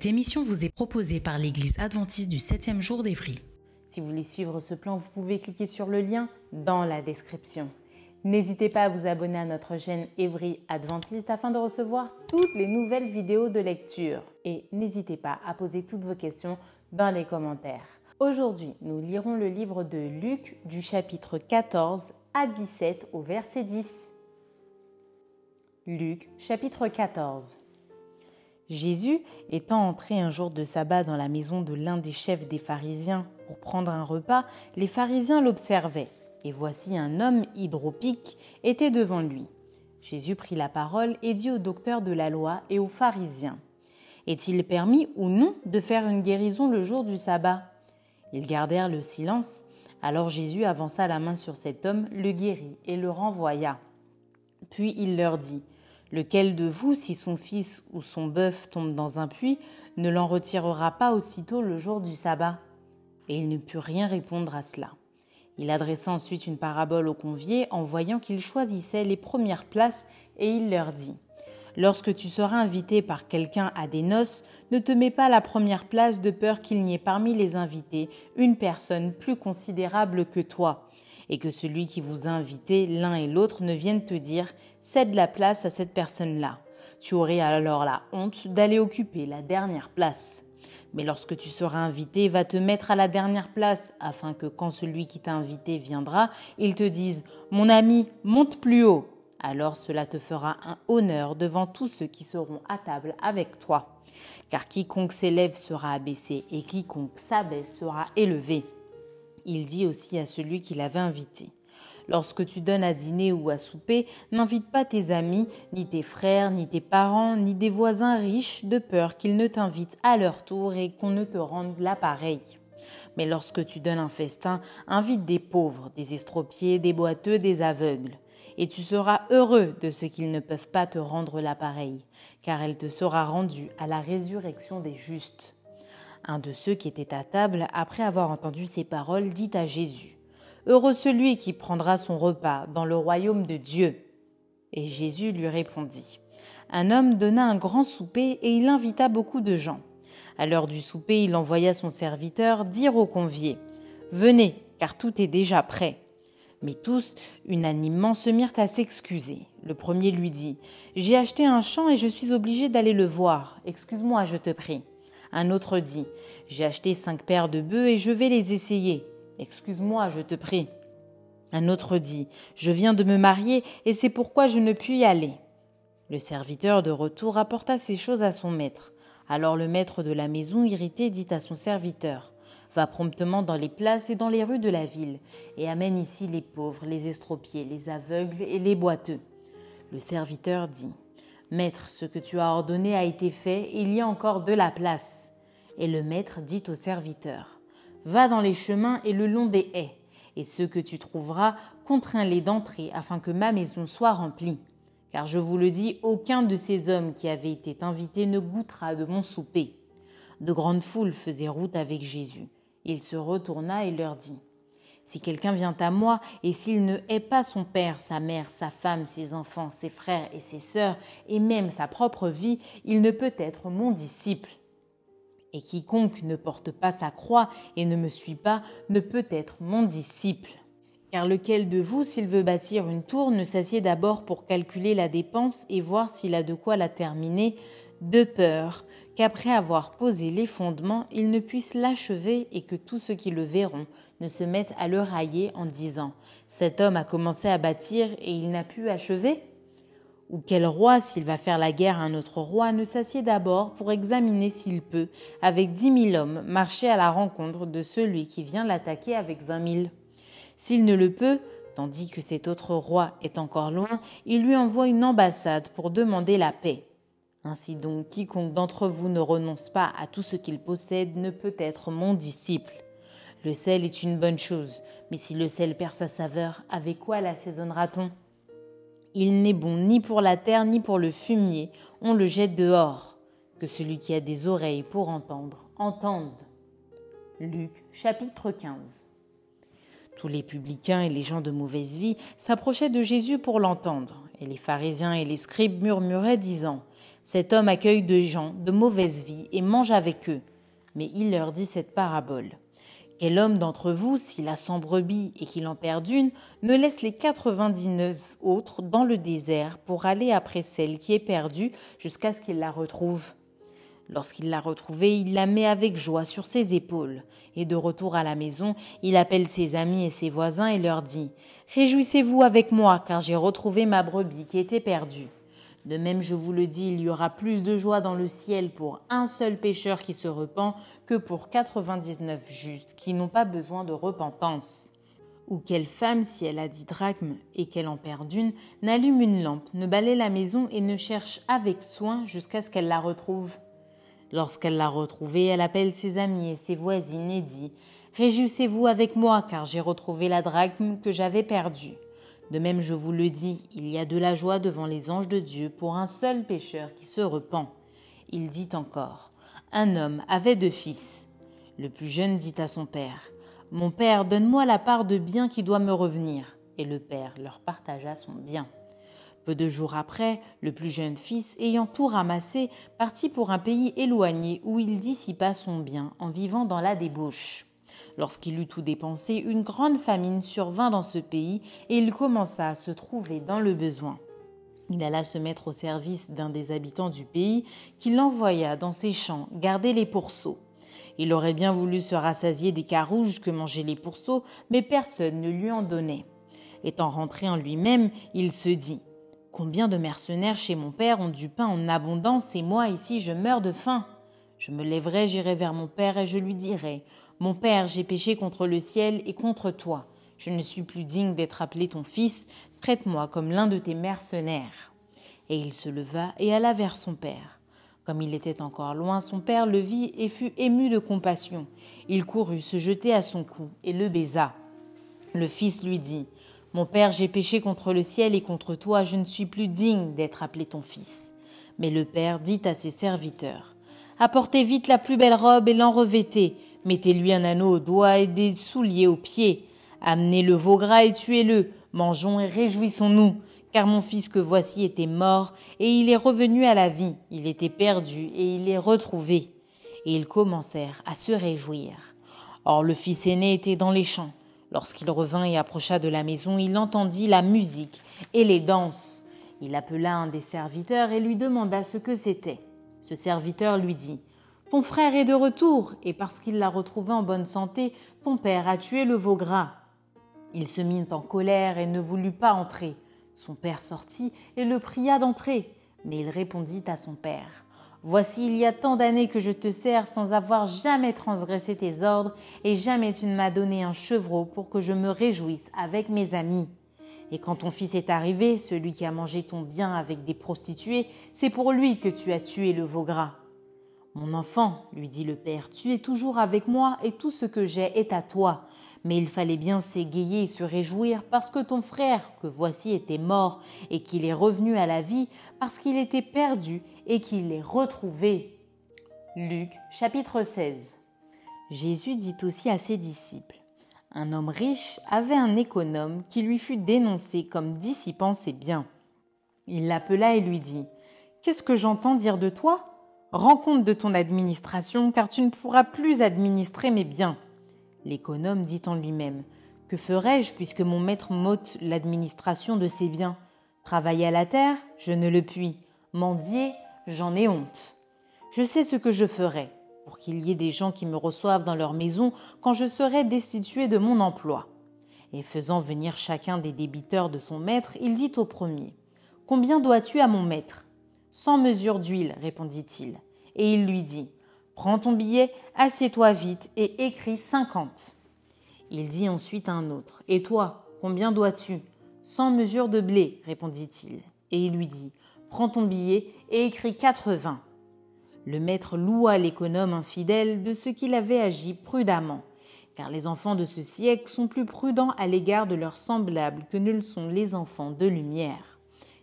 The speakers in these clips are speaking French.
Cette émission vous est proposée par l'Église adventiste du 7e jour d'Évry. Si vous voulez suivre ce plan, vous pouvez cliquer sur le lien dans la description. N'hésitez pas à vous abonner à notre chaîne Évry Adventiste afin de recevoir toutes les nouvelles vidéos de lecture. Et n'hésitez pas à poser toutes vos questions dans les commentaires. Aujourd'hui, nous lirons le livre de Luc du chapitre 14 à 17 au verset 10. Luc chapitre 14 Jésus, étant entré un jour de sabbat dans la maison de l'un des chefs des pharisiens pour prendre un repas, les pharisiens l'observaient. Et voici un homme hydropique était devant lui. Jésus prit la parole et dit au docteur de la loi et aux pharisiens Est-il permis ou non de faire une guérison le jour du sabbat? Ils gardèrent le silence. Alors Jésus avança la main sur cet homme, le guérit et le renvoya. Puis il leur dit Lequel de vous, si son fils ou son bœuf tombe dans un puits, ne l'en retirera pas aussitôt le jour du sabbat? Et il ne put rien répondre à cela. Il adressa ensuite une parabole aux conviés en voyant qu'ils choisissaient les premières places et il leur dit Lorsque tu seras invité par quelqu'un à des noces, ne te mets pas la première place de peur qu'il n'y ait parmi les invités une personne plus considérable que toi et que celui qui vous a invité l'un et l'autre ne vienne te dire cède la place à cette personne-là. Tu aurais alors la honte d'aller occuper la dernière place. Mais lorsque tu seras invité, va te mettre à la dernière place, afin que quand celui qui t'a invité viendra, il te dise Mon ami, monte plus haut. Alors cela te fera un honneur devant tous ceux qui seront à table avec toi. Car quiconque s'élève sera abaissé, et quiconque s'abaisse sera élevé. Il dit aussi à celui qui l'avait invité. Lorsque tu donnes à dîner ou à souper, n'invite pas tes amis, ni tes frères, ni tes parents, ni des voisins riches, de peur qu'ils ne t'invitent à leur tour et qu'on ne te rende l'appareil. Mais lorsque tu donnes un festin, invite des pauvres, des estropiés, des boiteux, des aveugles. Et tu seras heureux de ce qu'ils ne peuvent pas te rendre l'appareil, car elle te sera rendue à la résurrection des justes. Un de ceux qui étaient à table, après avoir entendu ces paroles, dit à Jésus Heureux celui qui prendra son repas dans le royaume de Dieu. Et Jésus lui répondit Un homme donna un grand souper et il invita beaucoup de gens. À l'heure du souper, il envoya son serviteur dire aux conviés Venez, car tout est déjà prêt. Mais tous, unanimement, se mirent à s'excuser. Le premier lui dit J'ai acheté un champ et je suis obligé d'aller le voir. Excuse-moi, je te prie. Un autre dit J'ai acheté cinq paires de bœufs et je vais les essayer. Excuse-moi, je te prie. Un autre dit Je viens de me marier et c'est pourquoi je ne puis y aller. Le serviteur de retour apporta ces choses à son maître. Alors le maître de la maison, irrité, dit à son serviteur Va promptement dans les places et dans les rues de la ville, et amène ici les pauvres, les estropiés, les aveugles et les boiteux. Le serviteur dit Maître, ce que tu as ordonné a été fait, il y a encore de la place. Et le maître dit au serviteur Va dans les chemins et le long des haies, et ceux que tu trouveras, contrains-les d'entrer, afin que ma maison soit remplie. Car je vous le dis, aucun de ces hommes qui avaient été invités ne goûtera de mon souper. De grandes foules faisaient route avec Jésus. Il se retourna et leur dit si quelqu'un vient à moi, et s'il ne hait pas son père, sa mère, sa femme, ses enfants, ses frères et ses sœurs, et même sa propre vie, il ne peut être mon disciple. Et quiconque ne porte pas sa croix et ne me suit pas, ne peut être mon disciple. Car lequel de vous, s'il veut bâtir une tour, ne s'assied d'abord pour calculer la dépense et voir s'il a de quoi la terminer, de peur qu'après avoir posé les fondements, il ne puisse l'achever et que tous ceux qui le verront ne se mettent à le railler en disant Cet homme a commencé à bâtir et il n'a pu achever? Ou quel roi, s'il va faire la guerre à un autre roi, ne s'assied d'abord pour examiner s'il peut, avec dix mille hommes, marcher à la rencontre de celui qui vient l'attaquer avec vingt mille S'il ne le peut, tandis que cet autre roi est encore loin, il lui envoie une ambassade pour demander la paix. Ainsi donc, quiconque d'entre vous ne renonce pas à tout ce qu'il possède ne peut être mon disciple. Le sel est une bonne chose, mais si le sel perd sa saveur, avec quoi l'assaisonnera-t-on? Il n'est bon ni pour la terre ni pour le fumier, on le jette dehors. Que celui qui a des oreilles pour entendre, entende. Luc chapitre 15 Tous les publicains et les gens de mauvaise vie s'approchaient de Jésus pour l'entendre, et les pharisiens et les scribes murmuraient, disant Cet homme accueille des gens de mauvaise vie et mange avec eux. Mais il leur dit cette parabole. Quel homme d'entre vous, s'il a cent brebis et qu'il en perd une, ne laisse les quatre-vingt-dix-neuf autres dans le désert pour aller après celle qui est perdue jusqu'à ce qu'il la retrouve? Lorsqu'il l'a retrouvée, il la met avec joie sur ses épaules, et de retour à la maison, il appelle ses amis et ses voisins et leur dit Réjouissez-vous avec moi, car j'ai retrouvé ma brebis qui était perdue. De même, je vous le dis, il y aura plus de joie dans le ciel pour un seul pécheur qui se repent que pour 99 justes qui n'ont pas besoin de repentance. Ou quelle femme, si elle a dix drachmes et qu'elle en perd une, n'allume une lampe, ne balaie la maison et ne cherche avec soin jusqu'à ce qu'elle la retrouve Lorsqu'elle l'a retrouvée, elle appelle ses amis et ses voisines et dit Réjouissez-vous avec moi, car j'ai retrouvé la drachme que j'avais perdue. De même, je vous le dis, il y a de la joie devant les anges de Dieu pour un seul pécheur qui se repent. Il dit encore, Un homme avait deux fils. Le plus jeune dit à son père, Mon père, donne-moi la part de bien qui doit me revenir. Et le père leur partagea son bien. Peu de jours après, le plus jeune fils, ayant tout ramassé, partit pour un pays éloigné où il dissipa son bien en vivant dans la débauche. Lorsqu'il eut tout dépensé, une grande famine survint dans ce pays et il commença à se trouver dans le besoin. Il alla se mettre au service d'un des habitants du pays qui l'envoya dans ses champs garder les pourceaux. Il aurait bien voulu se rassasier des carouges que mangeaient les pourceaux, mais personne ne lui en donnait. Étant rentré en lui-même, il se dit Combien de mercenaires chez mon père ont du pain en abondance et moi ici je meurs de faim Je me lèverai, j'irai vers mon père et je lui dirai mon Père, j'ai péché contre le ciel et contre toi. Je ne suis plus digne d'être appelé ton fils. Traite-moi comme l'un de tes mercenaires. Et il se leva et alla vers son père. Comme il était encore loin, son père le vit et fut ému de compassion. Il courut se jeter à son cou et le baisa. Le fils lui dit Mon père, j'ai péché contre le ciel et contre toi, je ne suis plus digne d'être appelé ton fils. Mais le père dit à ses serviteurs Apportez vite la plus belle robe et l'en revêtez Mettez-lui un anneau au doigt et des souliers aux pieds. Amenez le veau gras et tuez-le. Mangeons et réjouissons-nous. Car mon fils que voici était mort, et il est revenu à la vie. Il était perdu, et il est retrouvé. Et ils commencèrent à se réjouir. Or le fils aîné était dans les champs. Lorsqu'il revint et approcha de la maison, il entendit la musique et les danses. Il appela un des serviteurs et lui demanda ce que c'était. Ce serviteur lui dit ton frère est de retour, et parce qu'il l'a retrouvé en bonne santé, ton père a tué le veau gras. Il se mit en colère et ne voulut pas entrer. Son père sortit et le pria d'entrer. Mais il répondit à son père Voici, il y a tant d'années que je te sers sans avoir jamais transgressé tes ordres, et jamais tu ne m'as donné un chevreau pour que je me réjouisse avec mes amis. Et quand ton fils est arrivé, celui qui a mangé ton bien avec des prostituées, c'est pour lui que tu as tué le veau gras. Mon enfant, lui dit le père, tu es toujours avec moi et tout ce que j'ai est à toi. Mais il fallait bien s'égayer et se réjouir parce que ton frère, que voici, était mort et qu'il est revenu à la vie, parce qu'il était perdu et qu'il est retrouvé. Luc chapitre 16 Jésus dit aussi à ses disciples Un homme riche avait un économe qui lui fut dénoncé comme dissipant ses biens. Il l'appela et lui dit Qu'est-ce que j'entends dire de toi? Rends compte de ton administration, car tu ne pourras plus administrer mes biens. L'économe dit en lui-même Que ferai-je puisque mon maître m'ôte l'administration de ses biens? Travailler à la terre, je ne le puis. Mendier, j'en ai honte. Je sais ce que je ferai pour qu'il y ait des gens qui me reçoivent dans leur maison quand je serai destitué de mon emploi. Et faisant venir chacun des débiteurs de son maître, il dit au premier Combien dois-tu à mon maître? Cent mesures d'huile, répondit-il. Et il lui dit Prends ton billet, assieds-toi vite et écris cinquante. Il dit ensuite à un autre Et toi, combien dois-tu? Cent mesures de blé, répondit-il. Et il lui dit Prends ton billet et écris quatre-vingts. Le maître loua l'économe infidèle de ce qu'il avait agi prudemment, car les enfants de ce siècle sont plus prudents à l'égard de leurs semblables que ne le sont les enfants de lumière.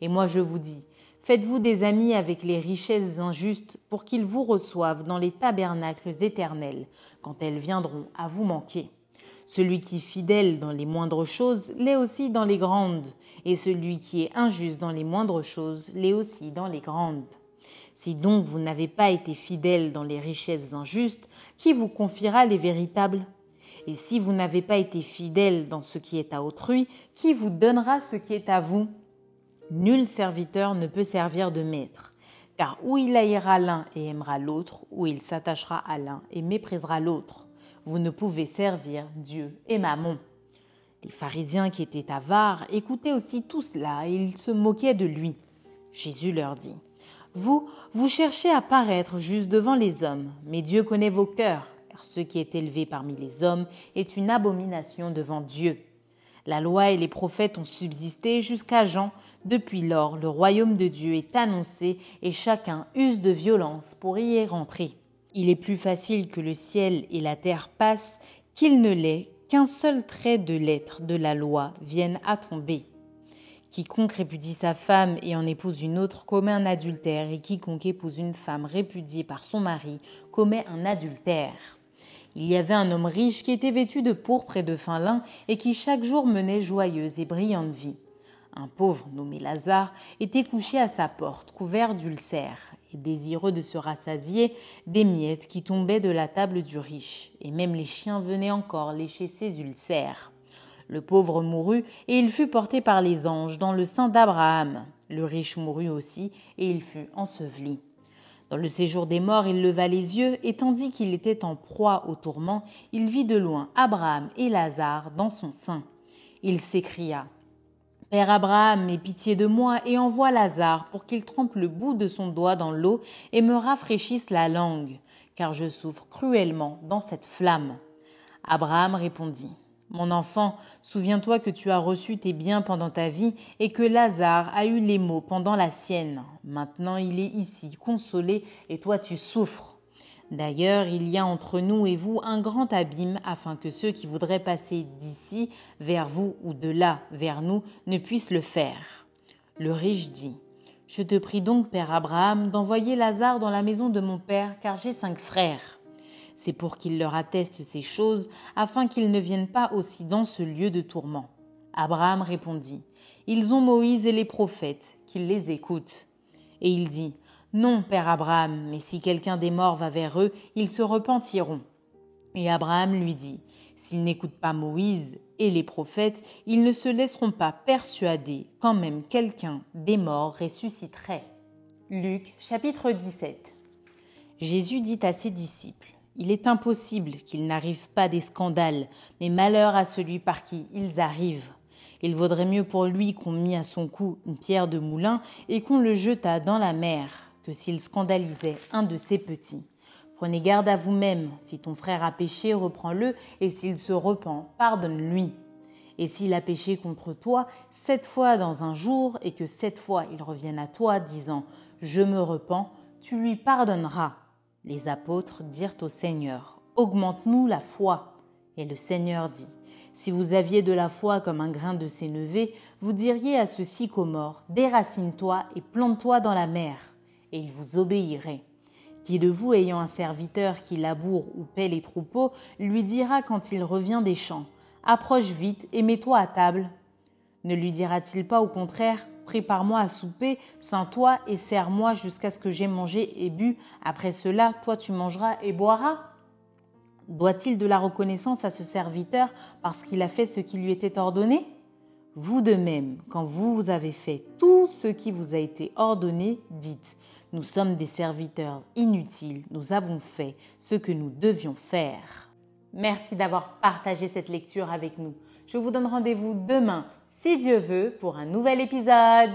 Et moi je vous dis, faites-vous des amis avec les richesses injustes pour qu'ils vous reçoivent dans les tabernacles éternels, quand elles viendront à vous manquer. Celui qui est fidèle dans les moindres choses l'est aussi dans les grandes, et celui qui est injuste dans les moindres choses l'est aussi dans les grandes. Si donc vous n'avez pas été fidèle dans les richesses injustes, qui vous confiera les véritables? Et si vous n'avez pas été fidèle dans ce qui est à autrui, qui vous donnera ce qui est à vous? Nul serviteur ne peut servir de maître, car ou il haïra l'un et aimera l'autre, ou il s'attachera à l'un et méprisera l'autre. Vous ne pouvez servir Dieu et Mammon. Les pharisiens qui étaient avares écoutaient aussi tout cela et ils se moquaient de lui. Jésus leur dit vous, vous cherchez à paraître juste devant les hommes, mais Dieu connaît vos cœurs, car ce qui est élevé parmi les hommes est une abomination devant Dieu. La loi et les prophètes ont subsisté jusqu'à Jean. Depuis lors, le royaume de Dieu est annoncé et chacun use de violence pour y rentrer. Il est plus facile que le ciel et la terre passent qu'il ne l'est qu'un seul trait de lettre de la loi vienne à tomber. Quiconque répudie sa femme et en épouse une autre commet un adultère, et quiconque épouse une femme répudiée par son mari commet un adultère. Il y avait un homme riche qui était vêtu de pourpre et de fin lin, et qui chaque jour menait joyeuse et brillante vie. Un pauvre nommé Lazare était couché à sa porte, couvert d'ulcères, et désireux de se rassasier des miettes qui tombaient de la table du riche, et même les chiens venaient encore lécher ses ulcères. Le pauvre mourut, et il fut porté par les anges dans le sein d'Abraham. Le riche mourut aussi, et il fut enseveli. Dans le séjour des morts, il leva les yeux, et tandis qu'il était en proie au tourment, il vit de loin Abraham et Lazare dans son sein. Il s'écria Père Abraham, aie pitié de moi et envoie Lazare pour qu'il trempe le bout de son doigt dans l'eau et me rafraîchisse la langue, car je souffre cruellement dans cette flamme. Abraham répondit mon enfant, souviens-toi que tu as reçu tes biens pendant ta vie et que Lazare a eu les maux pendant la sienne. Maintenant il est ici, consolé, et toi tu souffres. D'ailleurs, il y a entre nous et vous un grand abîme afin que ceux qui voudraient passer d'ici vers vous ou de là vers nous ne puissent le faire. Le riche dit Je te prie donc, Père Abraham, d'envoyer Lazare dans la maison de mon père, car j'ai cinq frères. C'est pour qu'il leur atteste ces choses, afin qu'ils ne viennent pas aussi dans ce lieu de tourment. Abraham répondit, Ils ont Moïse et les prophètes, qu'ils les écoutent. Et il dit, Non, Père Abraham, mais si quelqu'un des morts va vers eux, ils se repentiront. Et Abraham lui dit, S'ils n'écoutent pas Moïse et les prophètes, ils ne se laisseront pas persuader quand même quelqu'un des morts ressusciterait. Luc chapitre 17 Jésus dit à ses disciples, il est impossible qu'il n'arrive pas des scandales, mais malheur à celui par qui ils arrivent. Il vaudrait mieux pour lui qu'on mît à son cou une pierre de moulin et qu'on le jetât dans la mer que s'il scandalisait un de ses petits. Prenez garde à vous-même. Si ton frère a péché, reprends-le, et s'il se repent, pardonne-lui. Et s'il a péché contre toi sept fois dans un jour, et que sept fois il revienne à toi, disant Je me repens, tu lui pardonneras. Les apôtres dirent au Seigneur, Augmente-nous la foi. Et le Seigneur dit, Si vous aviez de la foi comme un grain de sénévé, vous diriez à ce sycomore, Déracine-toi et plante-toi dans la mer, et il vous obéirait. Qui de vous ayant un serviteur qui laboure ou paie les troupeaux, lui dira quand il revient des champs, Approche vite et mets-toi à table. Ne lui dira-t-il pas au contraire, Prépare-moi à souper, sains-toi et sers-moi jusqu'à ce que j'aie mangé et bu. Après cela, toi tu mangeras et boiras. Doit-il de la reconnaissance à ce serviteur parce qu'il a fait ce qui lui était ordonné? Vous de même, quand vous avez fait tout ce qui vous a été ordonné, dites Nous sommes des serviteurs inutiles, nous avons fait ce que nous devions faire. Merci d'avoir partagé cette lecture avec nous. Je vous donne rendez-vous demain si Dieu veut, pour un nouvel épisode.